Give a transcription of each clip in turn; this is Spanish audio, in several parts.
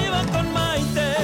Arriba con Maite.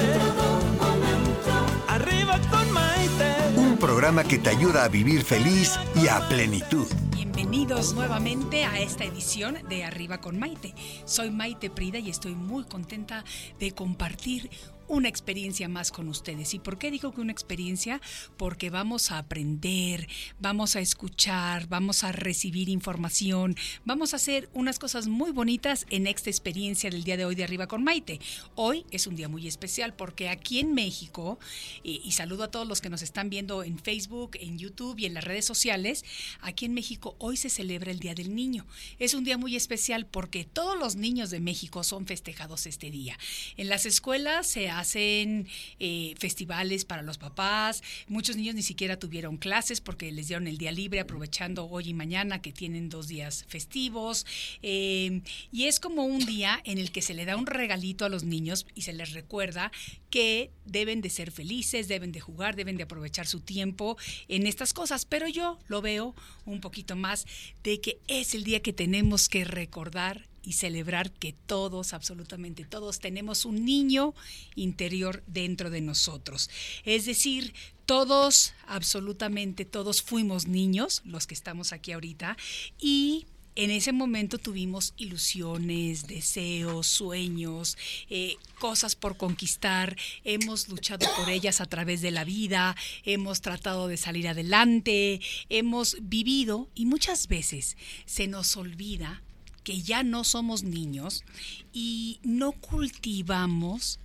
Arriba con Maite. Un programa que te ayuda a vivir feliz y a plenitud. Bienvenidos nuevamente a esta edición de Arriba con Maite. Soy Maite Prida y estoy muy contenta de compartir una experiencia más con ustedes. ¿Y por qué digo que una experiencia? Porque vamos a aprender, vamos a escuchar, vamos a recibir información, vamos a hacer unas cosas muy bonitas en esta experiencia del día de hoy de Arriba con Maite. Hoy es un día muy especial porque aquí en México, y, y saludo a todos los que nos están viendo en Facebook, en YouTube y en las redes sociales, aquí en México hoy se celebra el Día del Niño. Es un día muy especial porque todos los niños de México son festejados este día. En las escuelas se hacen eh, festivales para los papás. Muchos niños ni siquiera tuvieron clases porque les dieron el día libre, aprovechando hoy y mañana que tienen dos días festivos. Eh, y es como un día en el que se le da un regalito a los niños y se les recuerda que deben de ser felices, deben de jugar, deben de aprovechar su tiempo en estas cosas. Pero yo lo veo un poquito más de que es el día que tenemos que recordar y celebrar que todos, absolutamente todos, tenemos un niño interior dentro de nosotros. Es decir, todos, absolutamente todos fuimos niños, los que estamos aquí ahorita, y en ese momento tuvimos ilusiones, deseos, sueños, eh, cosas por conquistar, hemos luchado por ellas a través de la vida, hemos tratado de salir adelante, hemos vivido y muchas veces se nos olvida que ya no somos niños y no cultivamos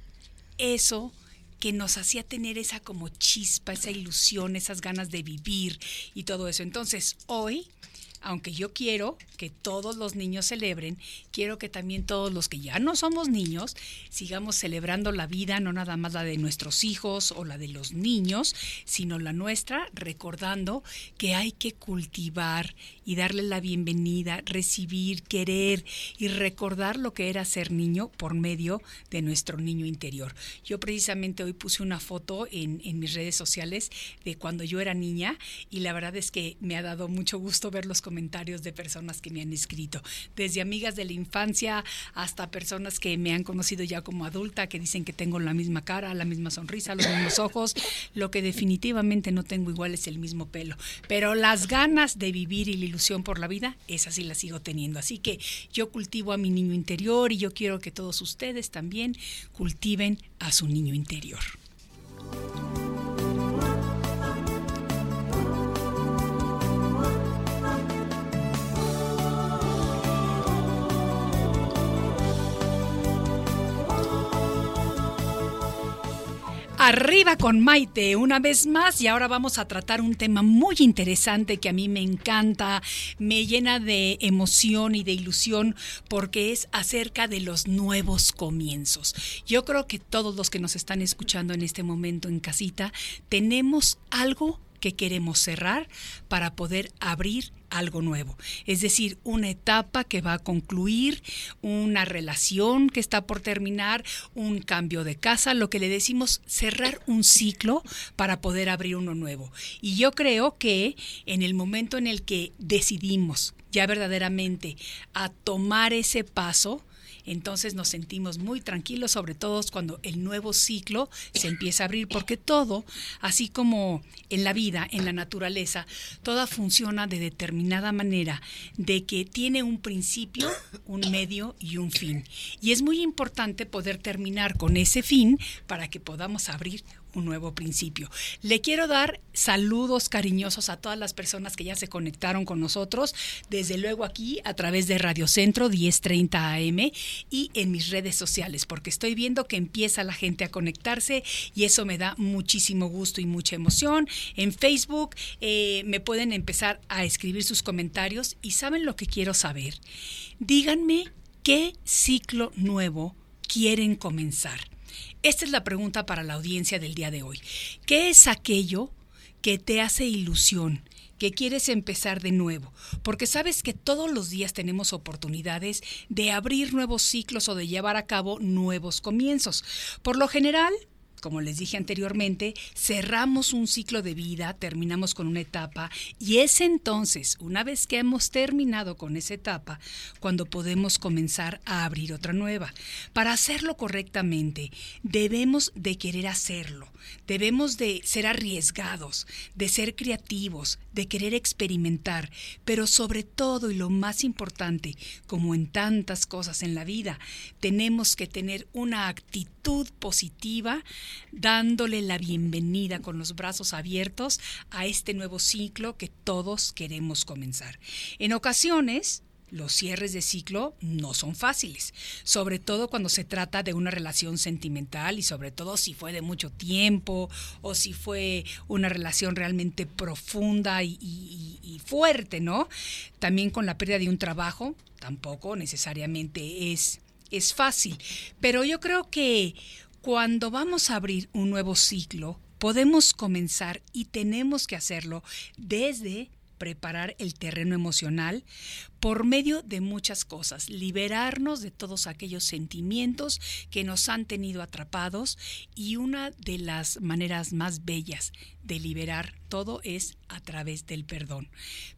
eso que nos hacía tener esa como chispa, esa ilusión, esas ganas de vivir y todo eso. Entonces, hoy aunque yo quiero que todos los niños celebren, quiero que también todos los que ya no somos niños sigamos celebrando la vida, no nada más la de nuestros hijos o la de los niños, sino la nuestra, recordando que hay que cultivar y darle la bienvenida, recibir, querer y recordar lo que era ser niño por medio de nuestro niño interior. Yo precisamente hoy puse una foto en, mis redes sociales de cuando yo era niña y la verdad es que me ha dado mucho gusto ver los comentarios de personas que me han escrito, desde amigas de la infancia hasta personas que me han conocido ya como adulta, que dicen que tengo la misma cara, la misma sonrisa, los mismos ojos. Lo que definitivamente no tengo igual es el mismo pelo. Pero las ganas de vivir y la ilusión por la vida, esas sí las sigo teniendo. Así que yo cultivo a mi niño interior y yo quiero que todos ustedes también cultiven a su niño interior. Arriba con Maite, una vez más, y ahora vamos a tratar un tema muy interesante que a mí me encanta, me llena de emoción y de ilusión, porque es acerca de los nuevos comienzos. Yo creo que todos los que nos están escuchando en este momento en casita, tenemos algo que queremos cerrar para poder abrir algo nuevo. Es decir, una etapa que va a concluir, una relación que está por terminar, un cambio de casa, lo que le decimos cerrar un ciclo para poder abrir uno nuevo. Y yo creo que en el momento en el que decidimos ya verdaderamente a tomar ese paso, entonces nos sentimos muy tranquilos, sobre todo cuando el nuevo ciclo se empieza a abrir, porque todo, así como en la vida, en la naturaleza, toda funciona de determinada manera, de que tiene un principio, un medio y un fin. Y es muy importante poder terminar con ese fin para que podamos abrir un nuevo principio. Le quiero dar saludos cariñosos a todas las personas que ya se conectaron con nosotros, desde luego aquí a través de Radio Centro 1030 AM y en mis redes sociales, porque estoy viendo que empieza la gente a conectarse y eso me da muchísimo gusto y mucha emoción. En Facebook eh, me pueden empezar a escribir sus comentarios y saben lo que quiero saber. Díganme qué ciclo nuevo quieren comenzar? Esta es la pregunta para la audiencia del día de hoy. ¿Qué es aquello que te hace ilusión? que quieres empezar de nuevo, porque sabes que todos los días tenemos oportunidades de abrir nuevos ciclos o de llevar a cabo nuevos comienzos. Por lo general, como les dije anteriormente, cerramos un ciclo de vida, terminamos con una etapa y es entonces, una vez que hemos terminado con esa etapa, cuando podemos comenzar a abrir otra nueva. Para hacerlo correctamente, debemos de querer hacerlo, debemos de ser arriesgados, de ser creativos, de querer experimentar, pero sobre todo y lo más importante, como en tantas cosas en la vida, tenemos que tener una actitud positiva, dándole la bienvenida con los brazos abiertos a este nuevo ciclo que todos queremos comenzar. En ocasiones, los cierres de ciclo no son fáciles, sobre todo cuando se trata de una relación sentimental y sobre todo si fue de mucho tiempo o si fue una relación realmente profunda y, fuerte, ¿no? También con la pérdida de un trabajo, tampoco necesariamente es, es fácil, pero yo creo que cuando vamos a abrir un nuevo ciclo, podemos comenzar y tenemos que hacerlo desde preparar el terreno emocional por medio de muchas cosas, liberarnos de todos aquellos sentimientos que nos han tenido atrapados y una de las maneras más bellas de liberar todo es a través del perdón.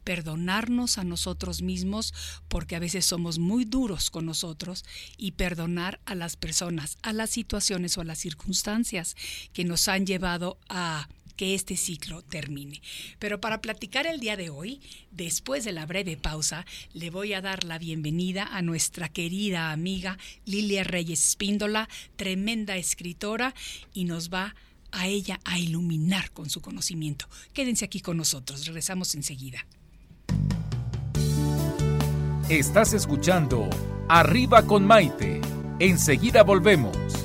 Perdonarnos a nosotros mismos porque a veces somos muy duros con nosotros y perdonar a las personas, a las situaciones o a las circunstancias que nos han llevado a que este ciclo termine. Pero para platicar el día de hoy, después de la breve pausa, le voy a dar la bienvenida a nuestra querida amiga Lilia Reyes Espíndola, tremenda escritora, y nos va a ella a iluminar con su conocimiento. Quédense aquí con nosotros, regresamos enseguida. Estás escuchando Arriba con Maite. Enseguida volvemos.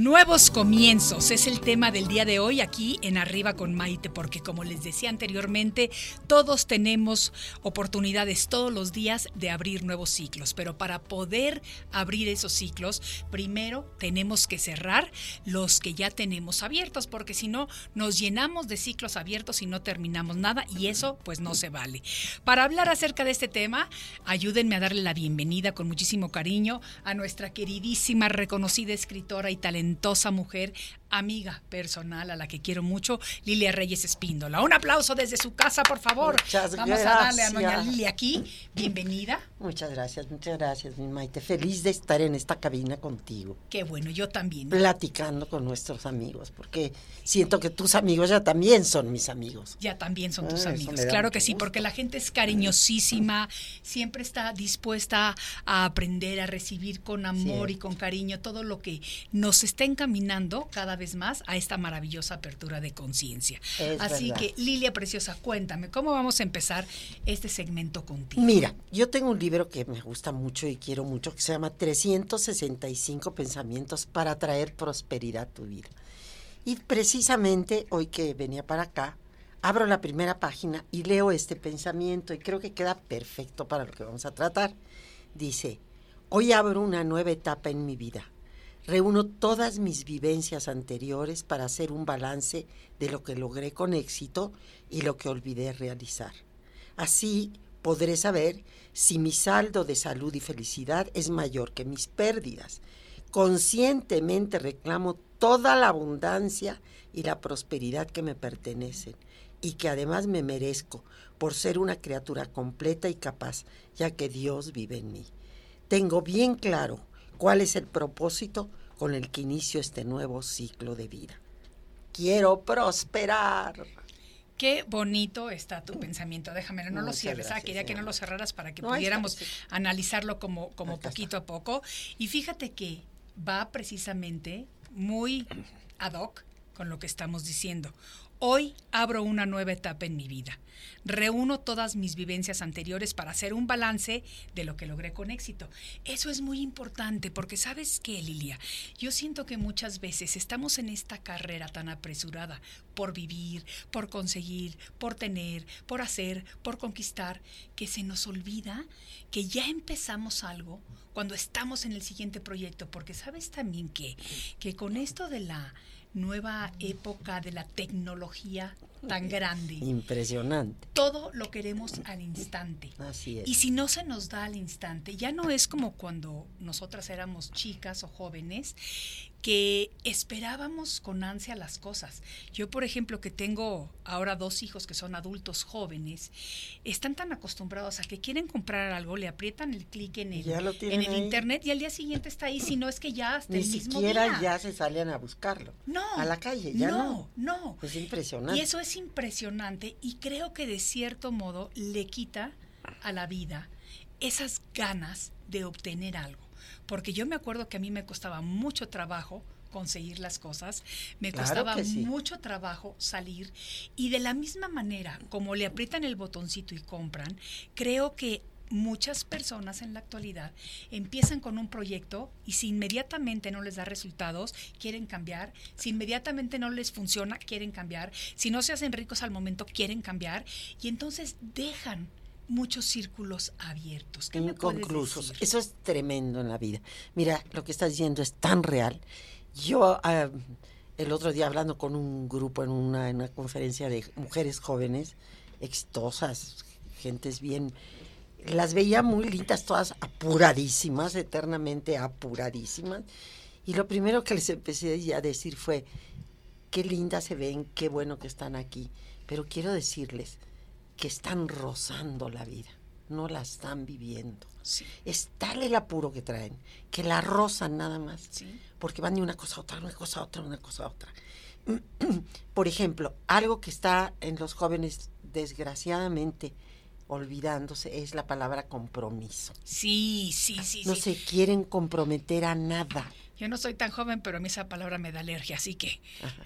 Nuevos comienzos es el tema del día de hoy aquí en Arriba con Maite, porque como les decía anteriormente, todos tenemos oportunidades todos los días de abrir nuevos ciclos, pero para poder abrir esos ciclos, primero tenemos que cerrar los que ya tenemos abiertos, porque si no, nos llenamos de ciclos abiertos y no terminamos nada y eso pues no se vale. Para hablar acerca de este tema, ayúdenme a darle la bienvenida con muchísimo cariño a nuestra queridísima, reconocida escritora y talentosa mujer, amiga personal a la que quiero mucho, Lilia Reyes Espíndola. Un aplauso desde su casa, por favor. Muchas Vamos a darle a doña. Lilia aquí. Bienvenida. Muchas gracias, muchas gracias, mi Maite. Feliz de estar en esta cabina contigo, Qué bueno, yo también. platicando con nuestros amigos, porque siento que tus amigos ya también son mis amigos. Ya también son Ah, tus amigos. Claro que sí, gusto. porque la gente es cariñosísima, siempre está dispuesta a aprender, a recibir con amor y con cariño todo lo que nos está encaminando cada vez más a esta maravillosa apertura de conciencia. Así verdad. que, Lilia Preciosa, cuéntame, ¿cómo vamos a empezar este segmento contigo? Mira, yo tengo un libro que me gusta mucho y quiero mucho, que se llama 365 pensamientos para traer prosperidad a tu vida. Y precisamente hoy que venía para acá, abro la primera página y leo este pensamiento y creo que queda perfecto para lo que vamos a tratar. Dice, hoy abro una nueva etapa en mi vida. Reúno todas mis vivencias anteriores para hacer un balance de lo que logré con éxito y lo que olvidé realizar. Así podré saber si mi saldo de salud y felicidad es mayor que mis pérdidas. Conscientemente reclamo toda la abundancia y la prosperidad que me pertenecen y que además me merezco por ser una criatura completa y capaz, ya que Dios vive en mí. Tengo bien claro cuál es el propósito con el que inicio este nuevo ciclo de vida. Quiero prosperar. Qué bonito está tu pensamiento. Déjame, no lo cierres. Ah, quería que no lo cerraras para que No, ahí está, pudiéramos sí. analizarlo como, como Acá poquito a poco. Y fíjate que va precisamente muy ad hoc con lo que estamos diciendo. Hoy abro una nueva etapa en mi vida. Reúno todas mis vivencias anteriores para hacer un balance de lo que logré con éxito. Eso es muy importante porque sabes qué, Lilia, yo siento que muchas veces estamos en esta carrera tan apresurada por vivir, por conseguir, por tener, por hacer, por conquistar, que se nos olvida que ya empezamos algo cuando estamos en el siguiente proyecto, porque sabes también que, que con esto de la nueva época de la tecnología tan grande, Impresionante. todo lo queremos al instante. Así es. Y si no se nos da al instante, ya no es como cuando nosotras éramos chicas o jóvenes que esperábamos con ansia las cosas. Yo, por ejemplo, que tengo ahora dos hijos que son adultos jóvenes, están tan acostumbrados a que quieren comprar algo, le aprietan el clic en el, en el internet y al día siguiente está ahí, si no es que ya hasta Ni el mismo siquiera día. ya se salen a buscarlo. No. A la calle, ya no. No, no. Es impresionante. Y eso es impresionante y creo que de cierto modo le quita a la vida esas ganas de obtener algo. Porque yo me acuerdo que a mí me costaba mucho trabajo conseguir las cosas, me Claro costaba sí. mucho trabajo salir y de la misma manera como le aprietan el botoncito y compran, creo que muchas personas en la actualidad empiezan con un proyecto y si inmediatamente no les da resultados, quieren cambiar, si inmediatamente no les funciona, quieren cambiar, si no se hacen ricos al momento, quieren cambiar y entonces dejan muchos círculos abiertos. ¿Qué me inconclusos. decir? Eso es tremendo en la vida. Mira, lo que estás diciendo es tan real. Yo ah, el otro día hablando con un grupo en una, en una conferencia de mujeres jóvenes, exitosas, gentes bien, las veía muy lindas, todas apuradísimas, eternamente apuradísimas. Y lo primero que les empecé a decir fue, qué lindas se ven, qué bueno que están aquí. Pero quiero decirles que están rozando la vida, no la están viviendo. Sí, Es tal el apuro que traen, que la rozan nada más, sí, porque van de una cosa a otra, una cosa a otra, una cosa a otra. Por ejemplo, algo que está en los jóvenes desgraciadamente olvidándose es la palabra compromiso. sí, sí, sí. No sí. se quieren comprometer a nada. Yo no soy tan joven, pero a mí esa palabra me da alergia, así que,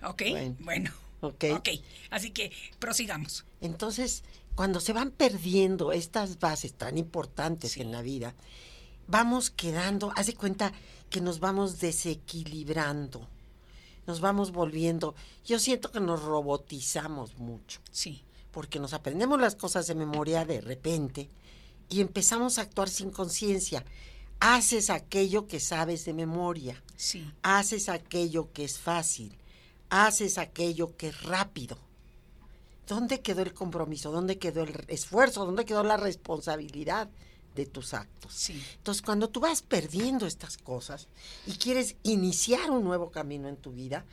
¿ok? bueno. Bueno, ¿Ok? ok. Así que prosigamos. Entonces, cuando se van perdiendo estas bases tan importantes en la vida, vamos quedando, haz de cuenta que nos vamos desequilibrando, nos vamos volviendo, yo siento que nos robotizamos mucho, Sí, porque nos aprendemos las cosas de memoria de repente y empezamos a actuar sin conciencia. Haces aquello que sabes de memoria, sí. haces aquello que es fácil, haces aquello que es rápido. ¿Dónde quedó el compromiso? ¿Dónde quedó el esfuerzo? ¿Dónde quedó la responsabilidad de tus actos? Sí. Entonces, cuando tú vas perdiendo estas cosas y quieres iniciar un nuevo camino en tu vida,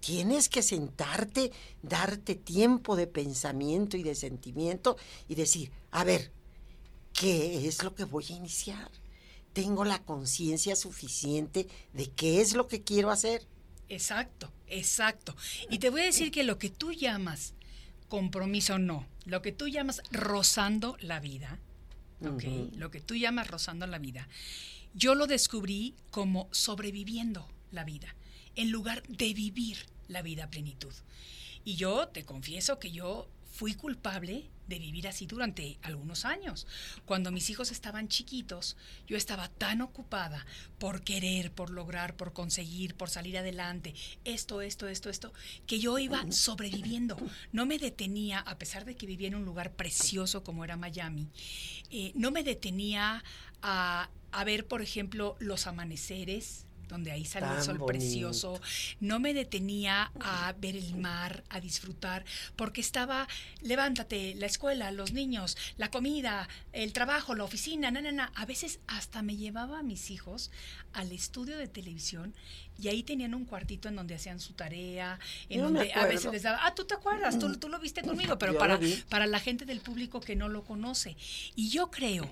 tienes que sentarte, darte tiempo de pensamiento y de sentimiento y decir, a ver, ¿qué es lo que voy a iniciar? ¿Tengo la conciencia suficiente de qué es lo que quiero hacer? Exacto, exacto. Y te voy a decir que lo que tú llamas compromiso no, lo que tú llamas rozando la vida. Lo que tú llamas rozando la vida, yo lo descubrí como sobreviviendo la vida, en lugar de vivir la vida a plenitud. Y yo te confieso que yo fui culpable de vivir así durante algunos años. Cuando mis hijos estaban chiquitos, yo estaba tan ocupada por querer, por lograr, por conseguir, por salir adelante, esto, esto, esto, esto, que yo iba sobreviviendo. No me detenía, a pesar de que vivía en un lugar precioso como era Miami, eh, no me detenía a, a ver, por ejemplo, los amaneceres, donde ahí salió el sol bonito. precioso. No me detenía a ver el mar, a disfrutar, porque estaba, levántate, la escuela, los niños, la comida, el trabajo, la oficina, na, na, na. A veces hasta me llevaba a mis hijos al estudio de televisión y ahí tenían un cuartito en donde hacían su tarea, en donde a veces les daba, ah, tú te acuerdas, tú, tú lo viste conmigo, pero Yo para, para la gente del público que no lo conoce. Y yo creo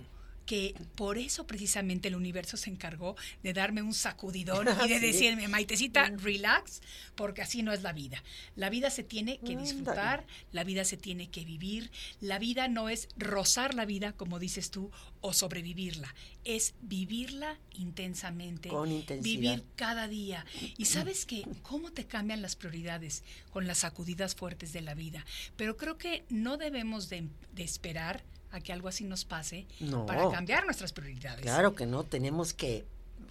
que por eso precisamente el universo se encargó de darme un sacudidón y de decirme, Maitecita, relax, porque así no es la vida. La vida se tiene que disfrutar, la vida se tiene que vivir, la vida no es rozar la vida, como dices tú, o sobrevivirla, es vivirla intensamente, Con intensidad. vivir cada día. Y sabes que cómo te cambian las prioridades con las sacudidas fuertes de la vida. Pero creo que no debemos de, de esperar a que algo así nos pase No. para cambiar nuestras prioridades. Claro que no, tenemos que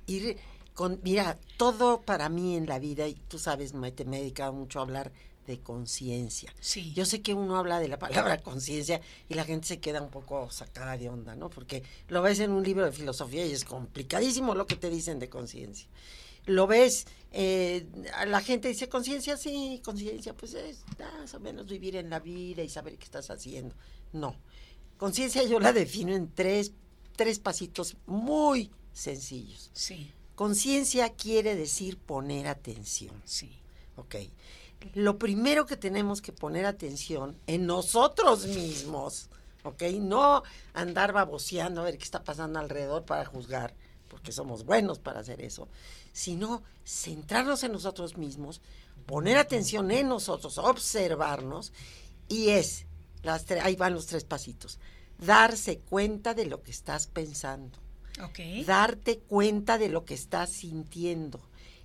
ir con, mira, todo para mí en la vida, y tú sabes, Maite, me he dedicado mucho a hablar de conciencia. Sí. Yo sé que uno habla de la palabra conciencia y la gente se queda un poco sacada de onda, ¿no? Porque lo ves en un libro de filosofía y es complicadísimo lo que te dicen de conciencia. Lo ves, eh, la gente dice conciencia, sí, conciencia, pues es más o menos vivir en la vida y saber qué estás haciendo. No, conciencia yo la defino en tres, tres pasitos muy sencillos. Sí, Conciencia quiere decir poner atención. sí. Ok. Lo primero que tenemos que poner atención en nosotros mismos, ¿ok? No andar baboseando a ver qué está pasando alrededor para juzgar, porque somos buenos para hacer eso, sino centrarnos en nosotros mismos, poner atención en nosotros, observarnos, y es, las tre- ahí van los tres pasitos, darse cuenta de lo que estás pensando darte cuenta de lo que estás sintiendo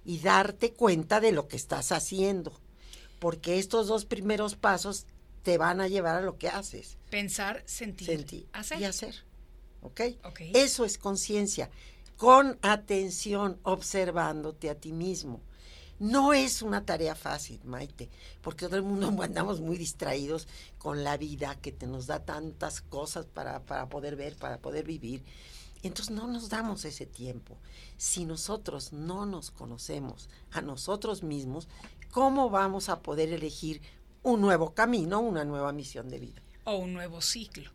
y darte cuenta de lo que estás haciendo. Porque estos dos primeros pasos te van a llevar a lo que haces. Pensar, sentir, Sentir hacer. y hacer. ¿Ok? Ok. Eso es conciencia. Con atención, observándote a ti mismo. No es una tarea fácil, Maite, porque todo el mundo andamos muy distraídos con la vida que te nos da tantas cosas para, para poder ver, para poder vivir. Entonces no nos damos ese tiempo. Si nosotros no nos conocemos a nosotros mismos, ¿cómo vamos a poder elegir un nuevo camino, una nueva misión de vida? O un nuevo ciclo.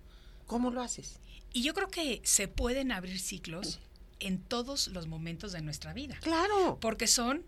¿Cómo lo haces? Y yo creo que se pueden abrir ciclos en todos los momentos de nuestra vida. Claro. Porque son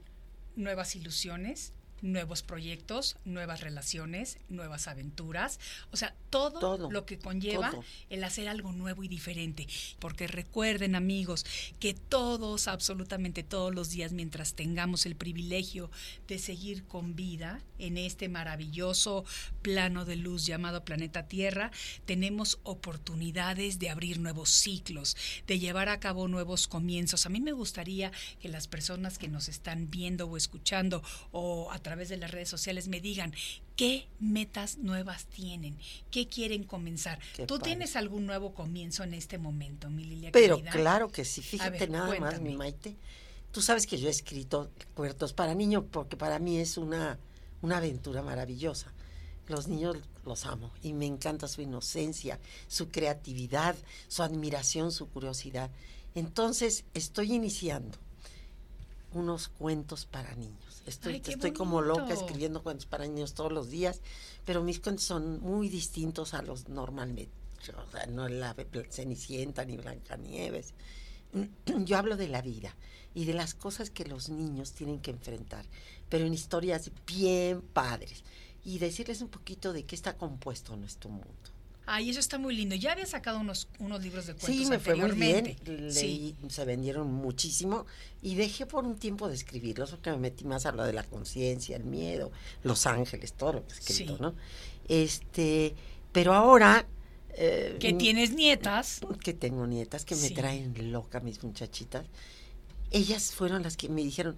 nuevas ilusiones, nuevos proyectos, nuevas relaciones, nuevas aventuras, o sea, todo, Todo, lo que conlleva todo. el hacer algo nuevo y diferente. Porque recuerden, amigos, que todos, absolutamente todos los días, mientras tengamos el privilegio de seguir con vida en este maravilloso plano de luz llamado planeta Tierra, tenemos oportunidades de abrir nuevos ciclos, de llevar a cabo nuevos comienzos. A mí me gustaría que las personas que nos están viendo o escuchando o a través de las redes sociales me digan qué metas nuevas tienen, qué quieren comenzar. Qué ¿Tú padre. tienes algún nuevo comienzo en este momento, mi Lilia Pero querida? claro que sí, fíjate ver, nada más, mi Maite. Tú sabes que yo he escrito cuentos para niños porque para mí es una, una aventura maravillosa. Los niños los amo y me encanta su inocencia, su creatividad, su admiración, su curiosidad. Entonces estoy iniciando unos cuentos para niños. Estoy, Ay, estoy como loca escribiendo cuentos para niños todos los días, pero mis cuentos son muy distintos a los normalmente. O sea, no es la Cenicienta ni Blancanieves. Yo hablo de la vida y de las cosas que los niños tienen que enfrentar, pero en historias bien padres. Y decirles un poquito de qué está compuesto nuestro mundo. Ay, eso está muy lindo. Ya había sacado unos, unos libros de cuentos Sí, me fue muy bien. Leí, se vendieron muchísimo y dejé por un tiempo de escribirlos porque me metí más a lo de la conciencia, el miedo, los ángeles, todo lo que he escrito, Sí. ¿no? Este, pero ahora eh, Que tienes nietas. que tengo nietas que me Sí. traen loca mis muchachitas. Ellas fueron las que me dijeron,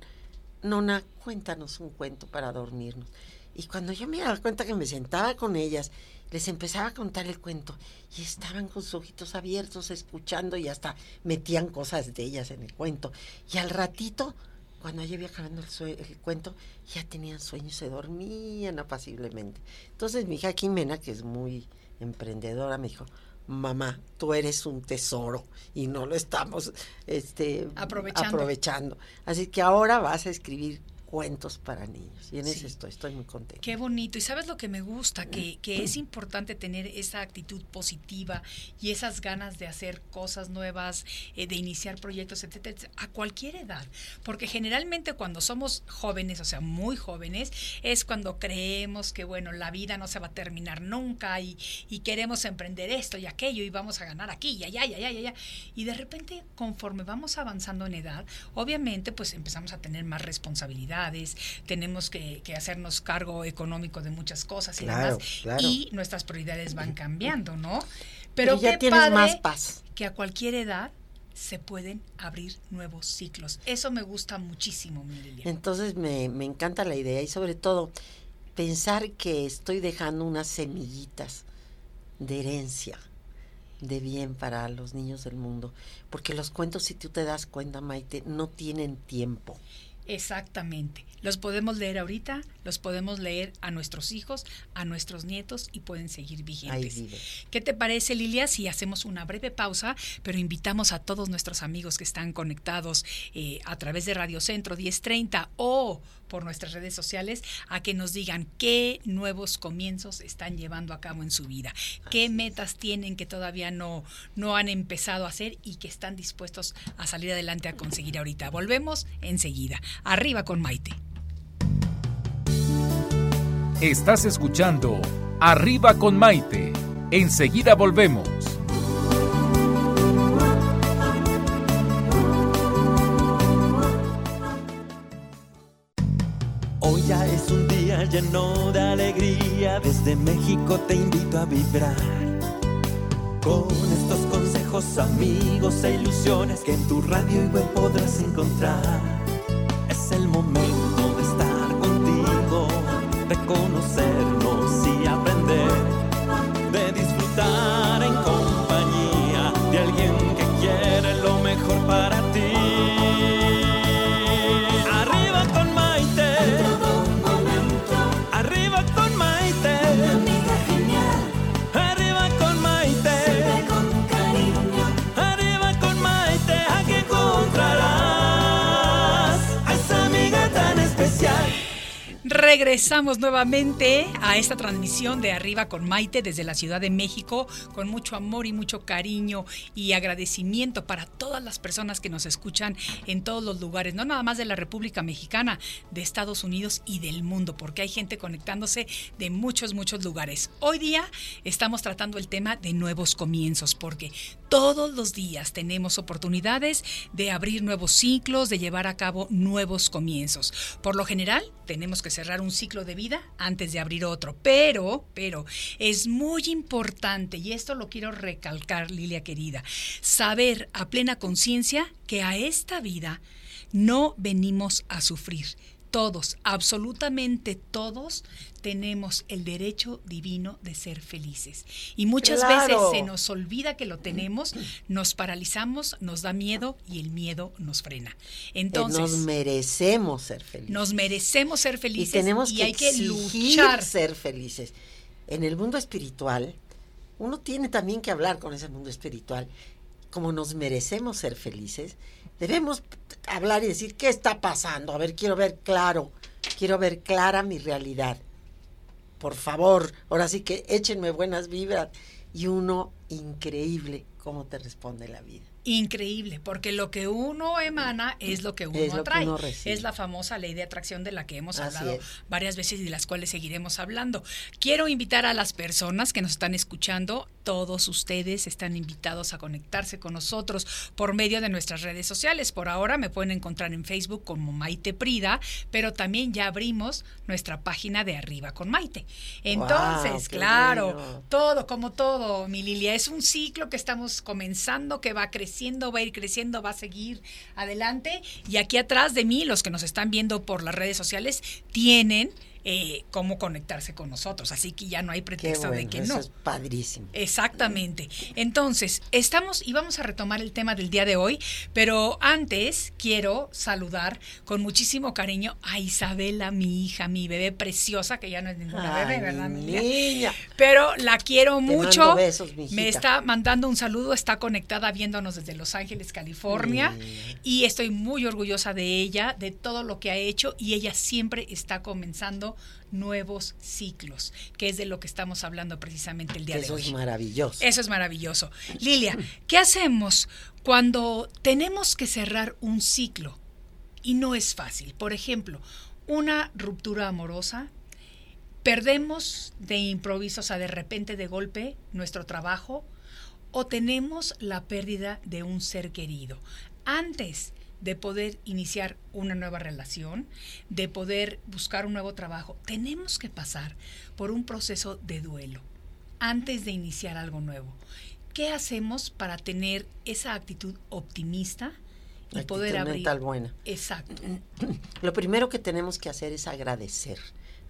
Nona, cuéntanos un cuento para dormirnos. Y cuando yo me daba cuenta que me sentaba con ellas, les empezaba a contar el cuento y estaban con sus ojitos abiertos escuchando y hasta metían cosas de ellas en el cuento. Y al ratito, cuando ya iba acabando el, el cuento, ya tenían sueño y se dormían apaciblemente. Entonces mi hija Jimena, que es muy emprendedora, me dijo, mamá, tú eres un tesoro y no lo estamos este, aprovechando. aprovechando. Así que ahora vas a escribir cuentos para niños. Y en eso estoy, estoy muy contenta. Qué bonito. Y sabes lo que me gusta, que, que, es importante tener esa actitud positiva y esas ganas de hacer cosas nuevas, eh, de iniciar proyectos, etcétera, etcétera, a cualquier edad. Porque generalmente cuando somos jóvenes, o sea, muy jóvenes, es cuando creemos que, bueno, la vida no se va a terminar nunca y, y queremos emprender esto y aquello y vamos a ganar aquí y allá y allá y allá. Y de repente, conforme vamos avanzando en edad, obviamente, pues empezamos a tener más responsabilidad tenemos que, que, hacernos cargo económico de muchas cosas y claro, demás. Claro. Y nuestras prioridades van cambiando, ¿no? Pero, Pero ya qué tienes padre más paz. que a cualquier edad se pueden abrir nuevos ciclos. Eso me gusta muchísimo, mi Lilia. Entonces me, me encanta la idea y sobre todo pensar que estoy dejando unas semillitas de herencia de bien para los niños del mundo. Porque los cuentos, si tú te das cuenta, Maite, no tienen tiempo. Exactamente. Los podemos leer ahorita, los podemos leer a nuestros hijos, a nuestros nietos y pueden seguir vigentes. Ahí vive. ¿Qué te parece, Lilia, si hacemos una breve pausa, pero invitamos a todos nuestros amigos que están conectados eh, a través de Radio Centro 1030 o por nuestras redes sociales a que nos digan qué nuevos comienzos están llevando a cabo en su vida, qué metas tienen que todavía no, no han empezado a hacer y que están dispuestos a salir adelante a conseguir ahorita. Volvemos enseguida. Arriba con Maite. Estás escuchando Arriba con Maite. Enseguida volvemos. Lleno de alegría, desde México te invito a vibrar. Con estos consejos, amigos e ilusiones que en tu radio y web podrás encontrar. Regresamos nuevamente a esta transmisión de Arriba con Maite desde la Ciudad de México, con mucho amor y mucho cariño y agradecimiento para todas las personas que nos escuchan en todos los lugares, no nada más de la República Mexicana, de Estados Unidos y del mundo, porque hay gente conectándose de muchos, muchos lugares. Hoy día estamos tratando el tema de nuevos comienzos, porque todos los días tenemos oportunidades de abrir nuevos ciclos, de llevar a cabo nuevos comienzos. Por lo general, tenemos que cerrar un ciclo de vida antes de abrir otro. Pero, pero, es muy importante, y esto lo quiero recalcar, Lilia querida, saber a plena conciencia que a esta vida no venimos a sufrir. Todos, absolutamente todos, tenemos el derecho divino de ser felices. Y muchas Claro. veces se nos olvida que lo tenemos, nos paralizamos, nos da miedo y el miedo nos frena. Entonces, nos merecemos ser felices. nos merecemos ser y felices tenemos que hay que luchar. ser felices. En el mundo espiritual, uno tiene también que hablar con ese mundo espiritual. Como nos merecemos ser felices, debemos hablar y decir, ¿qué está pasando? A ver, quiero ver claro, quiero ver clara mi realidad. Por favor, ahora sí que échenme buenas vibras. Y uno, increíble cómo te responde la vida. Increíble, porque lo que uno emana es lo que uno Es lo que atrae. uno es la famosa ley de atracción de la que hemos Así hablado es. varias veces y de las cuales seguiremos hablando. Quiero invitar a las personas que nos están escuchando, todos ustedes están invitados a conectarse con nosotros por medio de nuestras redes sociales. Por ahora me pueden encontrar en Facebook como Maite Prida, pero también ya abrimos nuestra página de Arriba con Maite. Entonces, claro, bueno. todo, como todo, mi Lilia, es un ciclo que estamos comenzando, que va creciendo, va a ir creciendo, va a seguir adelante. Y aquí atrás de mí, los que nos están viendo por las redes sociales, tienen eh, cómo conectarse con nosotros. Así que ya no hay pretexto bueno, de que eso no. es padrísimo. Exactamente. Entonces, estamos y vamos a retomar el tema del día de hoy, pero antes quiero saludar con muchísimo cariño a Isabela, mi hija, mi bebé preciosa, que ya no es ninguna Ay, bebé, ¿verdad, mi mi niña? Pero la quiero Te mucho. mando besos, mijita. Me está mandando un saludo, está conectada viéndonos desde Los Ángeles, California, y estoy muy orgullosa de ella, de todo lo que ha hecho, y ella siempre está comenzando nuevos ciclos, que es de lo que estamos hablando precisamente el día Eso de hoy. es maravilloso. Eso es maravilloso. Lilia, ¿qué hacemos cuando tenemos que cerrar un ciclo y no es fácil? Por ejemplo, una ruptura amorosa, perdemos de improviso, o sea, de repente, de golpe, nuestro trabajo, o tenemos la pérdida de un ser querido. Antes de poder iniciar una nueva relación, de poder buscar un nuevo trabajo, tenemos que pasar por un proceso de duelo antes de iniciar algo nuevo. ¿Qué hacemos para tener esa actitud optimista y Actitud poder abrir? mental buena. Exacto. Lo primero que tenemos que hacer es agradecer.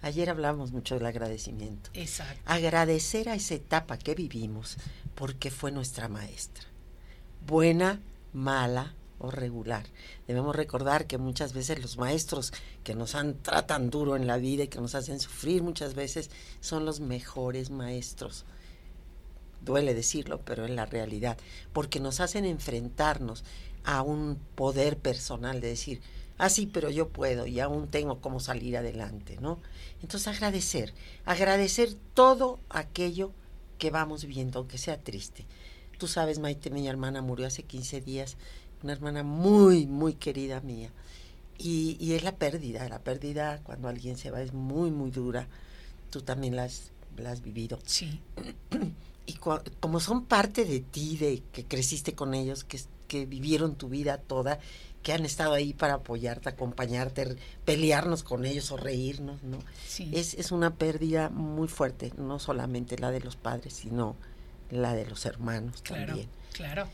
Ayer hablamos mucho del agradecimiento. Exacto. Agradecer a esa etapa que vivimos porque fue nuestra maestra. Buena, mala o regular. Debemos recordar que muchas veces los maestros que nos han tratan duro en la vida y que nos hacen sufrir muchas veces son los mejores maestros. Duele decirlo, pero es la realidad, porque nos hacen enfrentarnos a un poder personal de decir, ah, sí, pero yo puedo y aún tengo cómo salir adelante, ¿no? Entonces agradecer, agradecer todo aquello que vamos viendo, aunque sea triste. Tú sabes, Maite, mi hermana murió hace 15 días, una hermana muy, muy querida mía. Y, y es la pérdida, la pérdida cuando alguien se va es muy, muy dura. Tú también la has, la has vivido. Sí. Y como son parte de ti, de que creciste con ellos, que, que vivieron tu vida toda, que han estado ahí para apoyarte, acompañarte, pelearnos con ellos o reírnos, ¿no? Sí. Es, es una pérdida muy fuerte, no solamente la de los padres, sino la de los hermanos claro. también. Claro.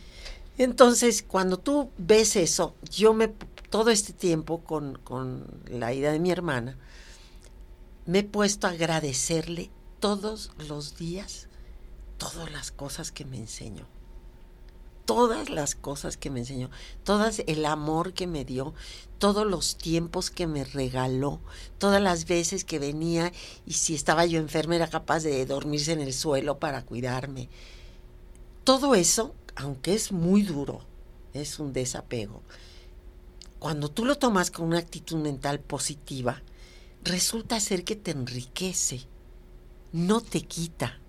Entonces, cuando tú ves eso, yo me, todo este tiempo con, con la ida de mi hermana, me he puesto a agradecerle todos los días todas las cosas que me enseñó. Todas las cosas que me enseñó, todas el amor que me dio, todos los tiempos que me regaló, todas las veces que venía y si estaba yo enferma era capaz de dormirse en el suelo para cuidarme. Todo eso, aunque es muy duro, es un desapego. Cuando tú lo tomas con una actitud mental positiva, resulta ser que te enriquece, no te quita,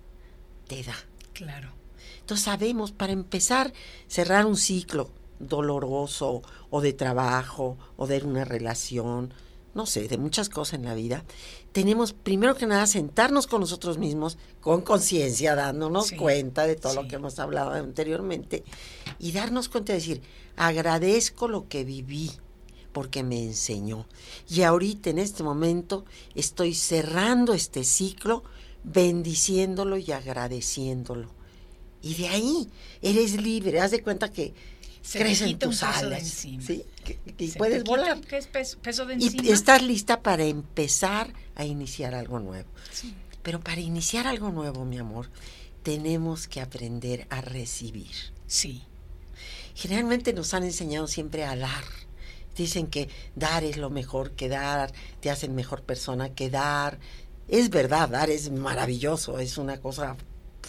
te da. Claro. Entonces sabemos, para empezar, cerrar un ciclo doloroso o de trabajo o de una relación, no sé, de muchas cosas en la vida, tenemos primero que nada sentarnos con nosotros mismos, con conciencia, dándonos Sí, cuenta de todo sí. lo que hemos hablado anteriormente y darnos cuenta de decir, agradezco lo que viví porque me enseñó. Y ahorita en este momento estoy cerrando este ciclo, bendiciéndolo y agradeciéndolo. Y de ahí eres libre, haz de cuenta que Se crecen tus alas. ¿sí? Que- que- Se puedes volar. ¿Qué es peso, peso de Y estás lista para empezar a iniciar algo nuevo. Sí. Pero para iniciar algo nuevo, mi amor, tenemos que aprender a recibir. Sí. Generalmente nos han enseñado siempre a dar. Dicen que dar es lo mejor que dar, te hacen mejor persona que dar. Es verdad, dar es maravilloso, es una cosa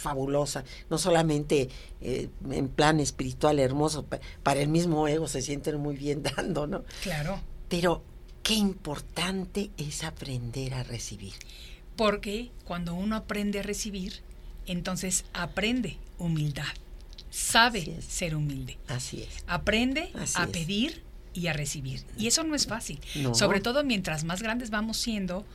fabulosa, no solamente eh, en plan espiritual hermoso, pa- para el mismo ego se sienten muy bien dando, ¿no? Claro. Pero qué importante es aprender a recibir. Porque cuando uno aprende a recibir, entonces aprende humildad. Sabe ser humilde. Así es. Aprende Así a es. pedir y a recibir. Y eso no es fácil. No. Sobre todo mientras más grandes vamos siendo,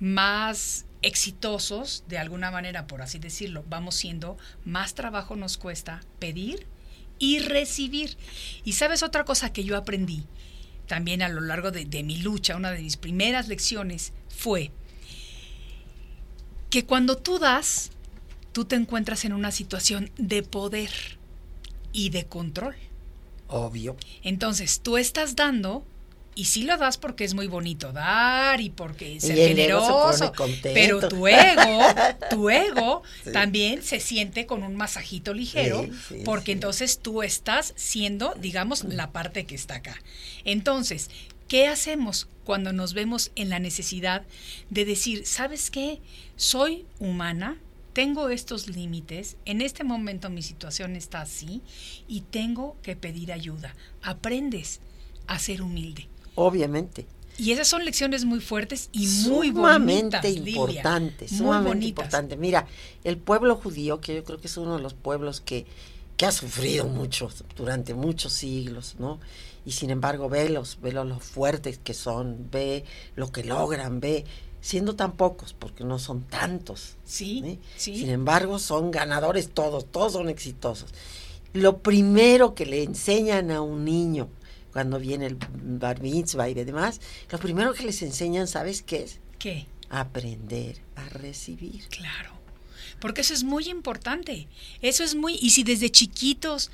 más exitosos, de alguna manera, por así decirlo, vamos siendo, más trabajo nos cuesta pedir y recibir. Y sabes otra cosa que yo aprendí también a lo largo de, de mi lucha, una de mis primeras lecciones fue que cuando tú das, tú te encuentras en una situación de poder y de control. Obvio. Entonces, tú estás dando y sí lo das porque es muy bonito dar y porque ser se generoso. contento. pero tu ego, tu ego también se siente con un masajito ligero Sí, sí, porque entonces tú estás siendo, digamos, la parte que está acá. Entonces, ¿qué hacemos cuando nos vemos en la necesidad de decir, ¿sabes qué? Soy humana, tengo estos límites, en este momento mi situación está así y tengo que pedir ayuda. Aprendes a ser humilde. Obviamente. Y esas son lecciones muy fuertes y muy sumamente bonitas. Importantes, Muy sumamente bonitas. importante. Mira, el pueblo judío, que yo creo que es uno de los pueblos que, que ha sufrido mucho durante muchos siglos, ¿no? Y sin embargo, velos, ve lo fuertes que son, ve lo que logran, ve, siendo tan pocos, porque no son tantos. Sí, ¿eh? sí. Sin embargo, son ganadores todos, todos son exitosos. Lo primero que le enseñan a un niño cuando viene el bar mitzvah y demás, lo primero que les enseñan, ¿sabes qué es? ¿Qué? Aprender a recibir. Claro. Porque eso es muy importante. Eso es muy. Y si desde chiquitos,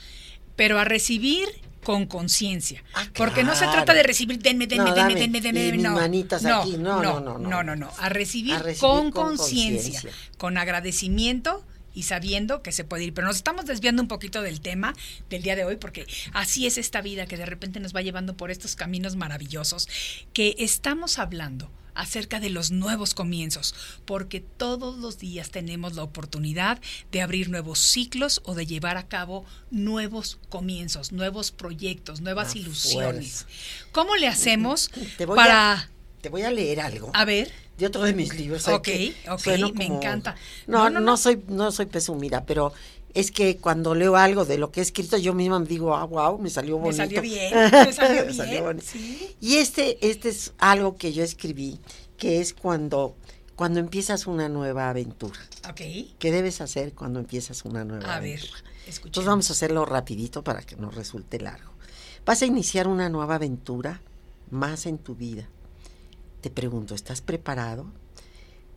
pero a recibir con conciencia. Ah, Porque no se trata de recibir, denme, denme, No, denme, denme, denme, y denme. mis No, manitas no, aquí. No, no, no, no. no, no, no. A recibir, A recibir con con conciencia, conciencia. con agradecimiento y sabiendo que se puede ir. Pero nos estamos desviando un poquito del tema del día de hoy, porque así es esta vida que de repente nos va llevando por estos caminos maravillosos, que estamos hablando acerca de los nuevos comienzos, porque todos los días tenemos la oportunidad de abrir nuevos ciclos o de llevar a cabo nuevos comienzos, nuevos proyectos, nuevas A ilusiones. ¿Cómo le hacemos Te voy para... a, te voy a leer algo A ver, de otro de mis libros. ¿sabes Ok, ok, me encanta. No No, no, no, no. soy no soy presumida, pero es que cuando leo algo de lo que he escrito, yo misma me digo, ah, wow, me salió me bonito. salió bien, me salió Me bien. sí. Y este, este es algo que yo escribí, que es cuando, cuando empiezas una nueva aventura. Ok, ¿Qué debes hacer cuando empiezas una nueva a ver, aventura? escuchemos. Entonces vamos a hacerlo rapidito para que no resulte largo. Vas a iniciar una nueva aventura más en tu vida. Te pregunto, ¿estás preparado?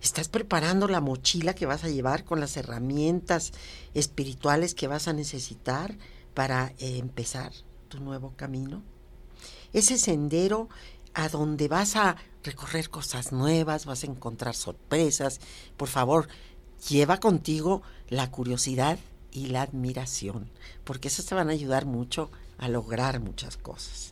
¿Estás preparando la mochila que vas a llevar con las herramientas espirituales que vas a necesitar para eh, empezar tu nuevo camino? Ese sendero a donde vas a recorrer cosas nuevas, vas a encontrar sorpresas. Por favor, lleva contigo la curiosidad y la admiración, porque esas te van a ayudar mucho a lograr muchas cosas.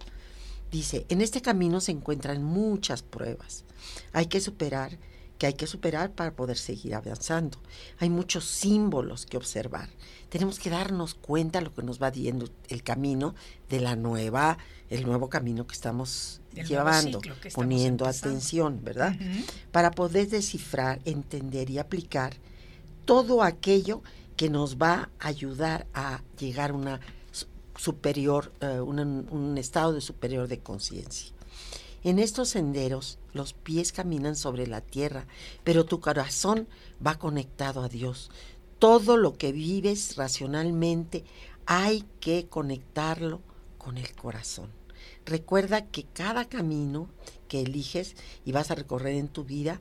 Dice, en este camino se encuentran muchas pruebas. Hay que superar, que hay que superar para poder seguir avanzando. Hay muchos símbolos que observar. Tenemos que darnos cuenta lo que nos va diciendo el camino de la nueva, el nuevo camino que estamos llevando, ciclo que estamos poniendo empezando. atención, ¿verdad? Para poder descifrar, entender y aplicar todo aquello que nos va a ayudar a llegar a una su- superior, eh, una- un estado de superior de conciencia. En estos senderos los pies caminan sobre la tierra, pero tu corazón va conectado a Dios. Todo lo que vives racionalmente hay que conectarlo con el corazón. Recuerda que cada camino que eliges y vas a recorrer en tu vida,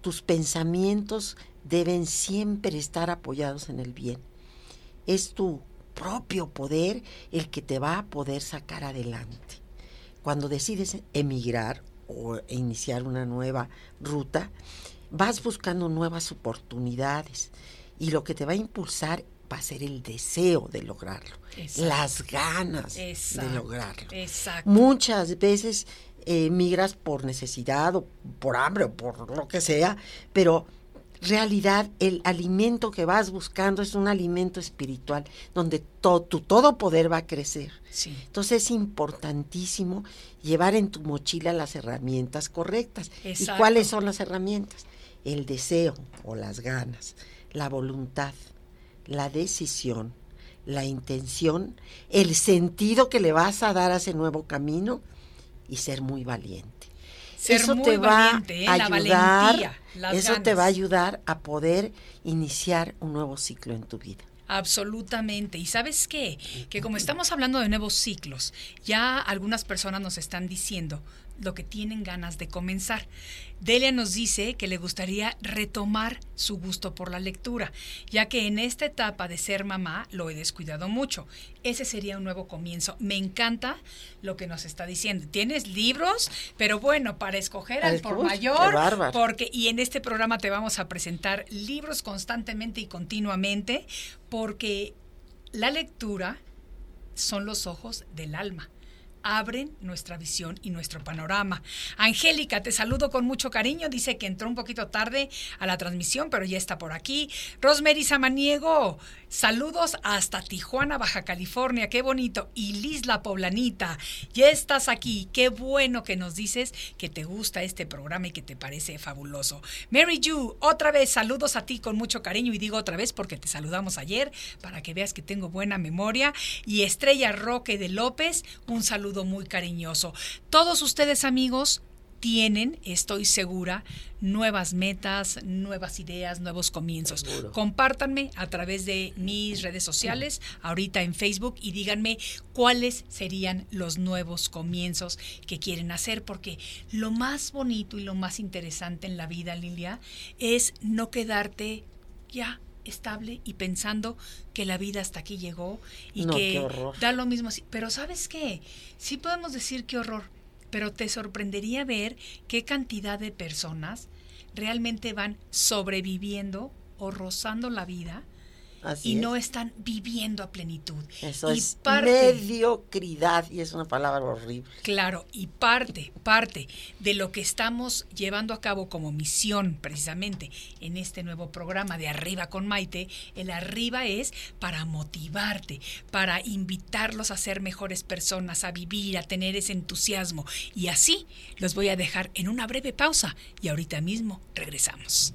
tus pensamientos deben siempre estar apoyados en el bien. Es tu propio poder el que te va a poder sacar adelante. Cuando decides emigrar o iniciar una nueva ruta, vas buscando nuevas oportunidades y lo que te va a impulsar va a ser el deseo de lograrlo, Exacto. las ganas Exacto, de lograrlo. Exacto. Muchas veces eh, migras por necesidad o por hambre o por lo que sea, pero realidad el alimento que vas buscando es un alimento espiritual donde to- tu todo poder va a crecer. Sí. Entonces es importantísimo llevar en tu mochila las herramientas correctas. ¿Y cuáles son las herramientas? El deseo o las ganas, la voluntad, la decisión, la intención, el sentido que le vas a dar a ese nuevo camino y ser muy valiente. Ser eso muy te va valiente, ¿eh? a La ayudar, valentía, las eso te va a ayudar a poder iniciar un nuevo ciclo en tu vida. Absolutamente. ¿Y sabes qué? Que como estamos hablando de nuevos ciclos, ya algunas personas nos están diciendo, lo que tienen ganas de comenzar. Delia nos dice que le gustaría retomar su gusto por la lectura, ya que en esta etapa de ser mamá lo he descuidado mucho. Ese sería un nuevo comienzo. Me encanta lo que nos está diciendo. Tienes libros, pero bueno, para escoger al por mayor, porque y en este programa te vamos a presentar libros constantemente y continuamente, porque la lectura son los ojos del alma abren nuestra visión y nuestro panorama. Angélica, te saludo con mucho cariño. Dice que entró un poquito tarde a la transmisión, pero ya está por aquí. Rosemary Samaniego, saludos hasta Tijuana, Baja California. Qué bonito. Y Liz la Poblanita, ya estás aquí. Qué bueno que nos dices que te gusta este programa y que te parece fabuloso. Mary Ju, otra vez saludos a ti con mucho cariño y digo otra vez porque te saludamos ayer para que veas que tengo buena memoria. Y Estrella Roque de López, un saludo muy cariñoso. Todos ustedes amigos tienen, estoy segura, nuevas metas, nuevas ideas, nuevos comienzos. Compártanme a través de mis redes sociales, ahorita en Facebook, y díganme cuáles serían los nuevos comienzos que quieren hacer, porque lo más bonito y lo más interesante en la vida, Lilia, es no quedarte ya estable y pensando que la vida hasta aquí llegó y que da lo mismo. Pero ¿sabes qué? Sí podemos decir qué horror, pero te sorprendería ver qué cantidad de personas realmente van sobreviviendo o rozando la vida y no están viviendo a plenitud. Eso es mediocridad y es una palabra horrible. Claro, y parte, parte de lo que estamos llevando a cabo como misión precisamente en este nuevo programa de Arriba con Maite, el arriba es para motivarte, para invitarlos a ser mejores personas, a vivir, a tener ese entusiasmo. Y así los voy a dejar en una breve pausa y ahorita mismo regresamos.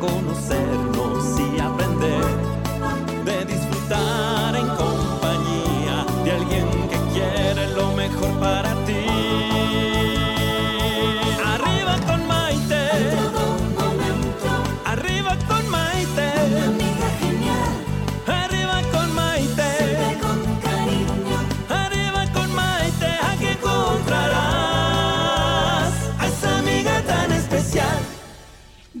de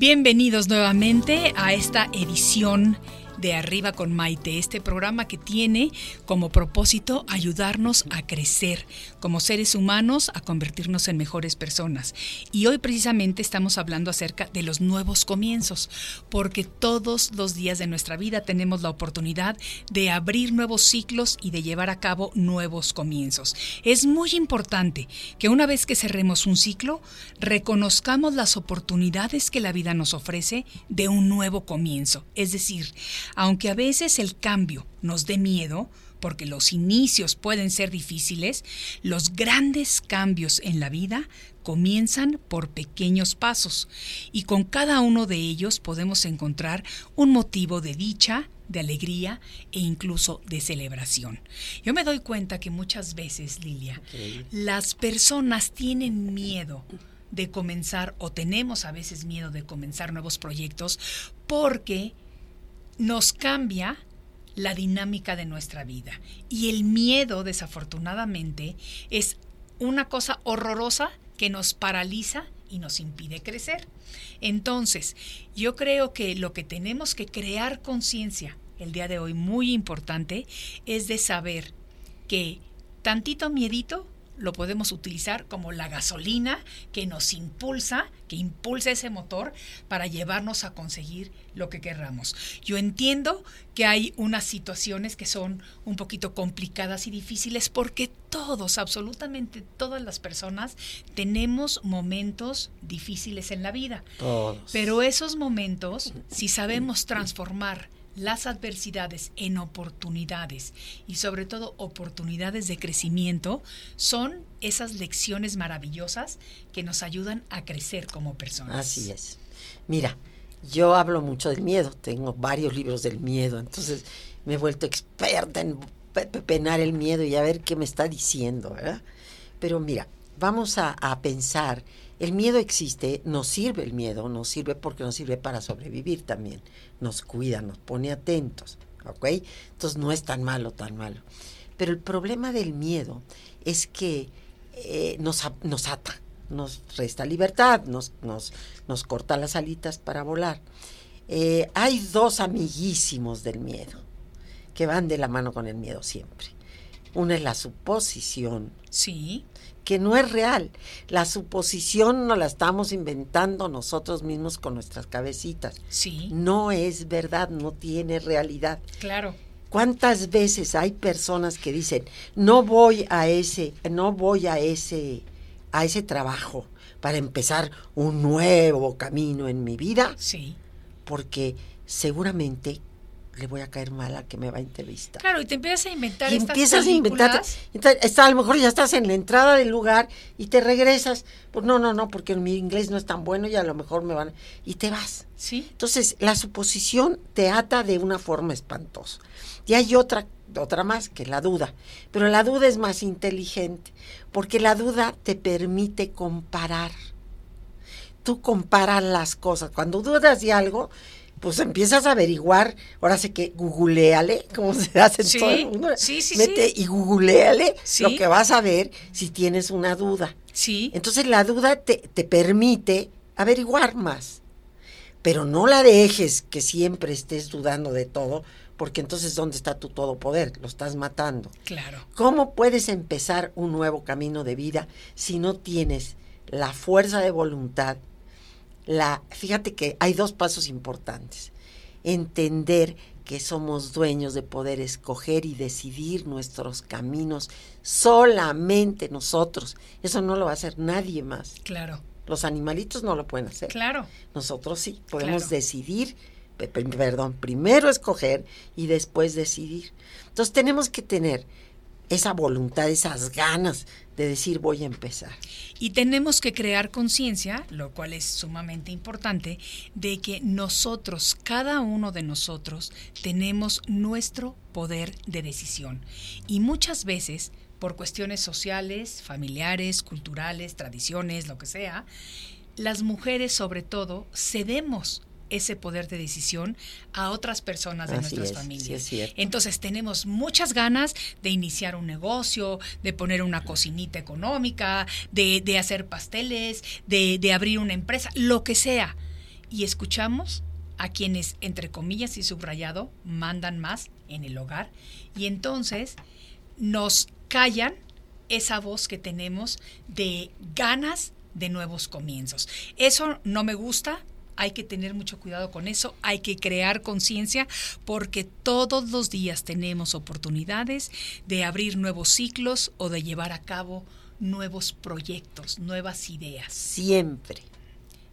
Bienvenidos nuevamente a esta edición de Arriba con Maite, este programa que tiene como propósito ayudarnos a crecer como seres humanos, a convertirnos en mejores personas. Y hoy precisamente estamos hablando acerca de los nuevos comienzos, porque todos los días de nuestra vida tenemos la oportunidad de abrir nuevos ciclos y de llevar a cabo nuevos comienzos. Es muy importante que una vez que cerremos un ciclo, reconozcamos las oportunidades que la vida nos ofrece de un nuevo comienzo. Es decir, aunque a veces el cambio nos dé miedo, porque los inicios pueden ser difíciles, los grandes cambios en la vida comienzan por pequeños pasos y con cada uno de ellos podemos encontrar un motivo de dicha, de alegría e incluso de celebración. Yo me doy cuenta que muchas veces, Lilia, las personas tienen miedo de comenzar o tenemos a veces miedo de comenzar nuevos proyectos porque nos cambia la dinámica de nuestra vida. Y el miedo, desafortunadamente, es una cosa horrorosa que nos paraliza y nos impide crecer. Entonces, yo creo que lo que tenemos que crear conciencia el día de hoy, muy importante, es de saber que tantito miedito lo podemos utilizar como la gasolina que nos impulsa, que impulsa ese motor para llevarnos a conseguir lo que querramos. Yo entiendo que hay unas situaciones que son un poquito complicadas y difíciles porque todos, absolutamente todas las personas, tenemos momentos difíciles en la vida. Pero esos momentos, si sabemos transformar las adversidades en oportunidades y sobre todo oportunidades de crecimiento son esas lecciones maravillosas que nos ayudan a crecer como personas. Así es. Mira, yo hablo mucho del miedo, tengo varios libros del miedo, entonces me he vuelto experta en penar el miedo y a ver qué me está diciendo, ¿verdad? Pero mira, vamos a, a pensar el miedo existe, nos sirve el miedo, nos sirve porque nos sirve para sobrevivir también, nos cuida, nos pone atentos, ¿ok? Entonces no es tan malo, tan malo. Pero el problema del miedo es que eh, nos, nos ata, nos resta libertad, nos, nos, nos corta las alitas para volar. Eh, hay dos amiguísimos del miedo que van de la mano con el miedo siempre. Una es la suposición. Sí que no es real. La suposición no la estamos inventando nosotros mismos con nuestras cabecitas. Sí. No es verdad, no tiene realidad. Claro. ¿Cuántas veces hay personas que dicen, "No voy a ese, no voy a ese a ese trabajo para empezar un nuevo camino en mi vida?" Sí. Porque seguramente le voy a caer mal a que me va a entrevistar. Claro, y te empiezas a inventar y estas empiezas a inventar. Está, a lo mejor ya estás en la entrada del lugar y te regresas. Pues no, no, no, porque mi inglés no es tan bueno y a lo mejor me van. Y te vas. Sí. Entonces, la suposición te ata de una forma espantosa. Y hay otra, otra más, que la duda. Pero la duda es más inteligente, porque la duda te permite comparar. Tú comparas las cosas. Cuando dudas de algo, pues empiezas a averiguar, ahora sé que googleale, como se hace en todo el mundo. Sí, sí, Mete y googleale lo que vas a ver si tienes una duda. Sí. Entonces la duda te, te permite averiguar más. Pero no la dejes que siempre estés dudando de todo, porque entonces ¿dónde está tu todopoder? Lo estás matando. Claro. ¿Cómo puedes empezar un nuevo camino de vida si no tienes la fuerza de voluntad la, fíjate que hay dos pasos importantes. Entender que somos dueños de poder escoger y decidir nuestros caminos solamente nosotros. Eso no lo va a hacer nadie más. Claro. Los animalitos no lo pueden hacer. Claro. Nosotros sí, podemos decidir, perdón, primero escoger y después decidir. Entonces tenemos que tener esa voluntad, esas ganas de decir voy a empezar. Y tenemos que crear conciencia, lo cual es sumamente importante, de que nosotros, cada uno de nosotros, tenemos nuestro poder de decisión. Y muchas veces, por cuestiones sociales, familiares, culturales, tradiciones, lo que sea, las mujeres sobre todo cedemos ese poder de decisión a otras personas de nuestras familias. Entonces tenemos muchas ganas de iniciar un negocio, de poner una cocinita económica, de, de hacer pasteles, de, de abrir una empresa, lo que sea. Y escuchamos a quienes, entre comillas y subrayado, mandan más en el hogar. Y entonces nos callan esa voz que tenemos de ganas de nuevos comienzos. Eso no me gusta, hay que tener mucho cuidado con eso, hay que crear conciencia porque todos los días tenemos oportunidades de abrir nuevos ciclos o de llevar a cabo nuevos proyectos, nuevas ideas. Siempre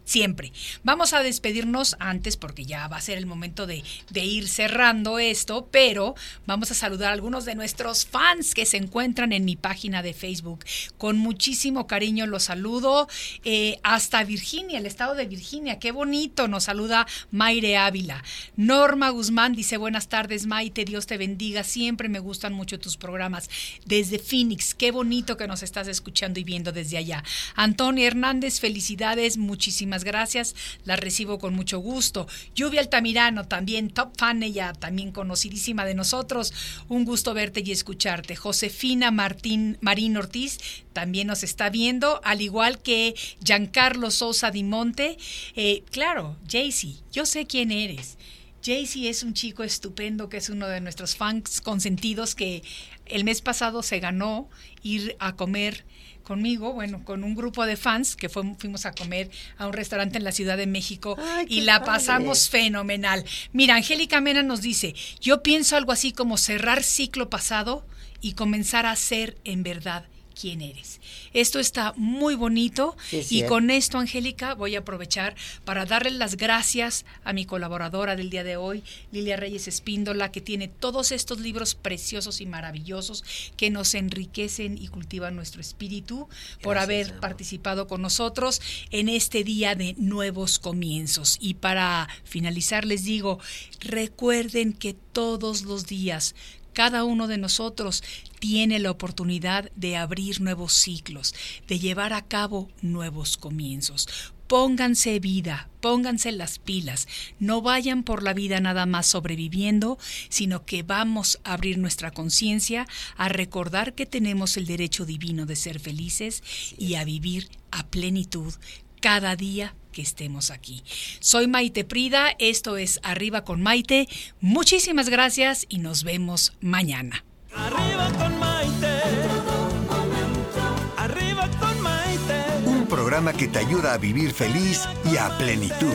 siempre. Vamos a despedirnos antes porque ya va a ser el momento de, ir cerrando esto, pero vamos a saludar a algunos de nuestros fans que se encuentran en mi página de Facebook. Con muchísimo cariño los saludo eh, hasta Virginia, el estado de Virginia. Qué bonito, nos saluda Maire Ávila. Norma Guzmán dice buenas tardes Maite, Dios te bendiga, siempre me gustan mucho tus programas. Desde Phoenix, qué bonito que nos estás escuchando y viendo desde allá. Antonio Hernández, felicidades, muchísimas gracias, la recibo con mucho gusto. Lluvia Altamirano, también top fan, ella también conocidísima de nosotros. Un gusto verte y escucharte. Josefina Martín Marín Ortiz también nos está viendo, al igual que Giancarlo Sosa Dimonte. Eh, claro, Jaycee, yo sé quién eres. Jaycee es un chico estupendo que es uno de nuestros fans consentidos que el mes pasado se ganó ir a comer conmigo, bueno, con un grupo de fans que fuimos a comer a un restaurante en la Ciudad de México y la pasamos fenomenal. Mira, Angélica Mena nos dice, yo pienso algo así como cerrar ciclo pasado y comenzar a ser en verdad quién eres. Esto está muy bonito y con esto, Angélica, voy a aprovechar para darle las gracias a mi colaboradora del día de hoy, Lilia Reyes Espíndola, que tiene todos estos libros preciosos y maravillosos que nos enriquecen y cultivan nuestro espíritu por haber participado con nosotros en este día de nuevos comienzos. Y para finalizar les digo, recuerden que todos los días cada uno de nosotros tiene la oportunidad de abrir nuevos ciclos, de llevar a cabo nuevos comienzos. Pónganse vida, pónganse las pilas, no vayan por la vida nada más sobreviviendo, sino que vamos a abrir nuestra conciencia, a recordar que tenemos el derecho divino de ser felices y a vivir a plenitud cada día que estemos aquí. Soy Maite Prida, esto es Arriba con Maite. Muchísimas gracias y nos vemos mañana. Arriba con Maite. Arriba con Maite. Un programa que te ayuda a vivir feliz y a plenitud.